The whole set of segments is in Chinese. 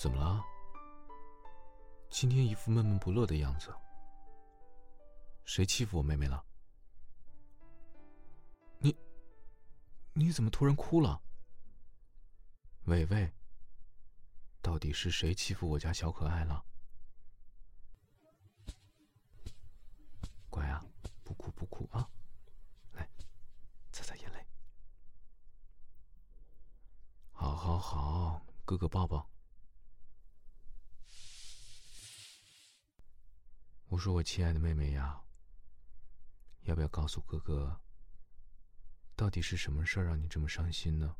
怎么了？今天一副闷闷不乐的样子。谁欺负我妹妹了？你，你怎么突然哭了？伟伟，到底是谁欺负我家小可爱了？乖啊，不哭不哭啊！来，擦擦眼泪。好，好，好，哥哥抱抱。我说我亲爱的妹妹呀，要不要告诉哥哥，到底是什么事儿让你这么伤心呢？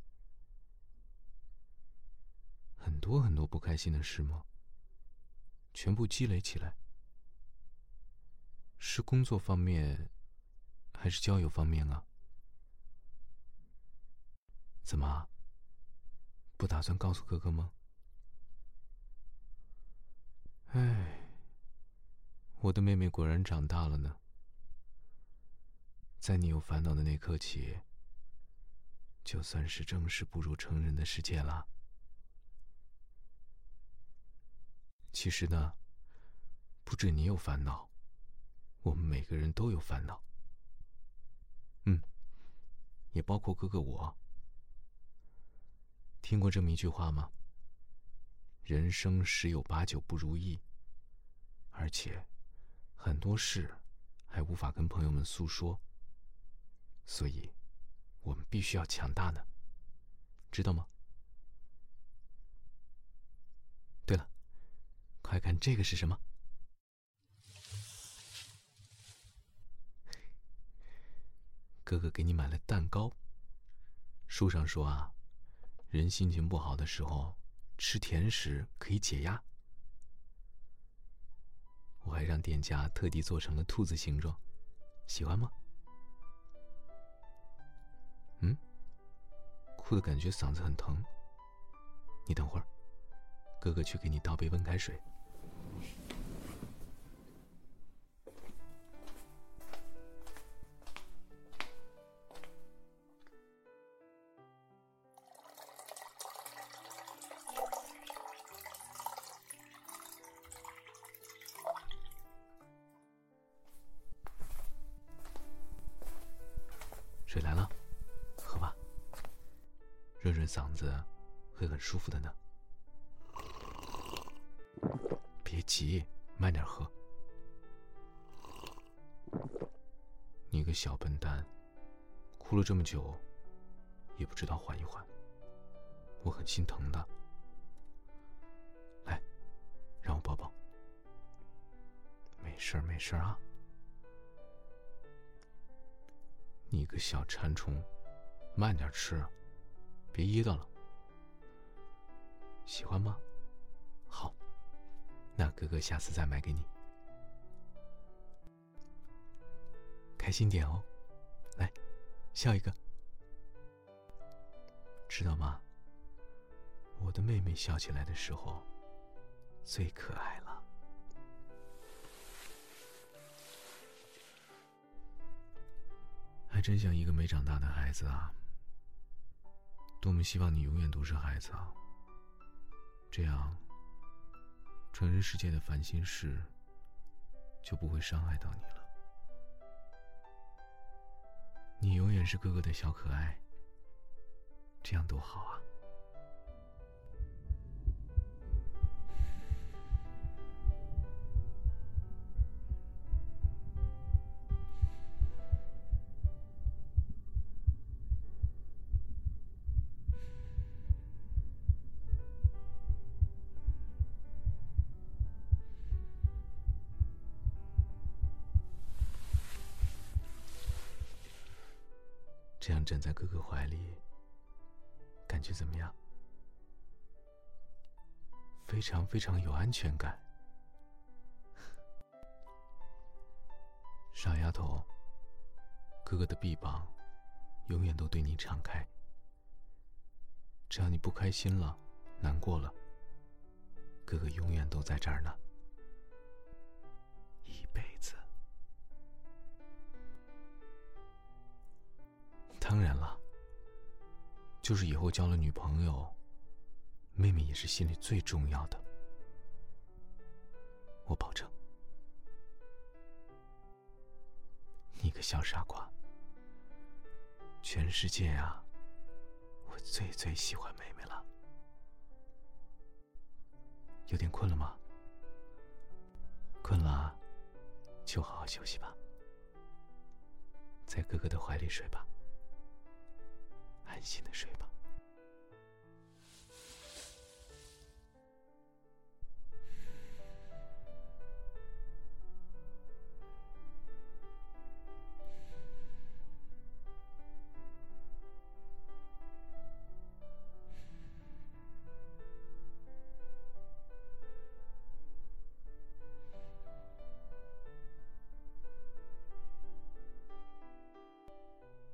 很多很多不开心的事吗？全部积累起来，是工作方面，还是交友方面啊？怎么？不打算告诉哥哥吗？哎，我的妹妹果然长大了呢。在你有烦恼的那刻起，就算是正式步入成人的世界了。其实呢，不止你有烦恼，我们每个人都有烦恼。嗯，也包括哥哥我。听过这么一句话吗？人生十有八九不如意，而且很多事还无法跟朋友们诉说，所以我们必须要强大呢，知道吗？对了。快看，这个是什么？哥哥给你买了蛋糕。书上说啊，人心情不好的时候吃甜食可以解压。店家特地做成了兔子形状，喜欢吗？嗯，哭的感觉嗓子很疼。你等会儿。哥哥去给你倒杯温开水。水来了，喝吧，润润嗓子，会很舒服的呢。别急，慢点喝。你个小笨蛋，哭了这么久，也不知道缓一缓，我很心疼的。来，让我抱抱。没事，没事啊。你个小馋虫，慢点吃，别噎到了。喜欢吗？好。那哥哥下次再买给你，开心点哦，来，笑一个，知道吗？我的妹妹笑起来的时候最可爱了，还真像一个没长大的孩子啊！多么希望你永远都是孩子啊，这样。成人世界的烦心事，就不会伤害到你了。你永远是哥哥的小可爱，这样多好啊！这样枕在哥哥怀里，感觉怎么样？非常非常有安全感。傻丫头，哥哥的臂膀永远都对你敞开。只要你不开心了、难过了，哥哥永远都在这儿呢，一辈当然了，就是以后交了女朋友，妹妹也是心里最重要的。我保证。你个小傻瓜，全世界啊，我最最喜欢妹妹了。有点困了吗？困了，就好好休息吧，在哥哥的怀里睡吧，安心的睡吧。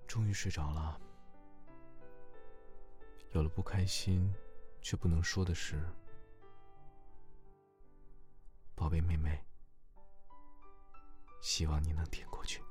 终于睡着了。有了不开心却不能说的事，宝贝妹妹，希望你能挺过去。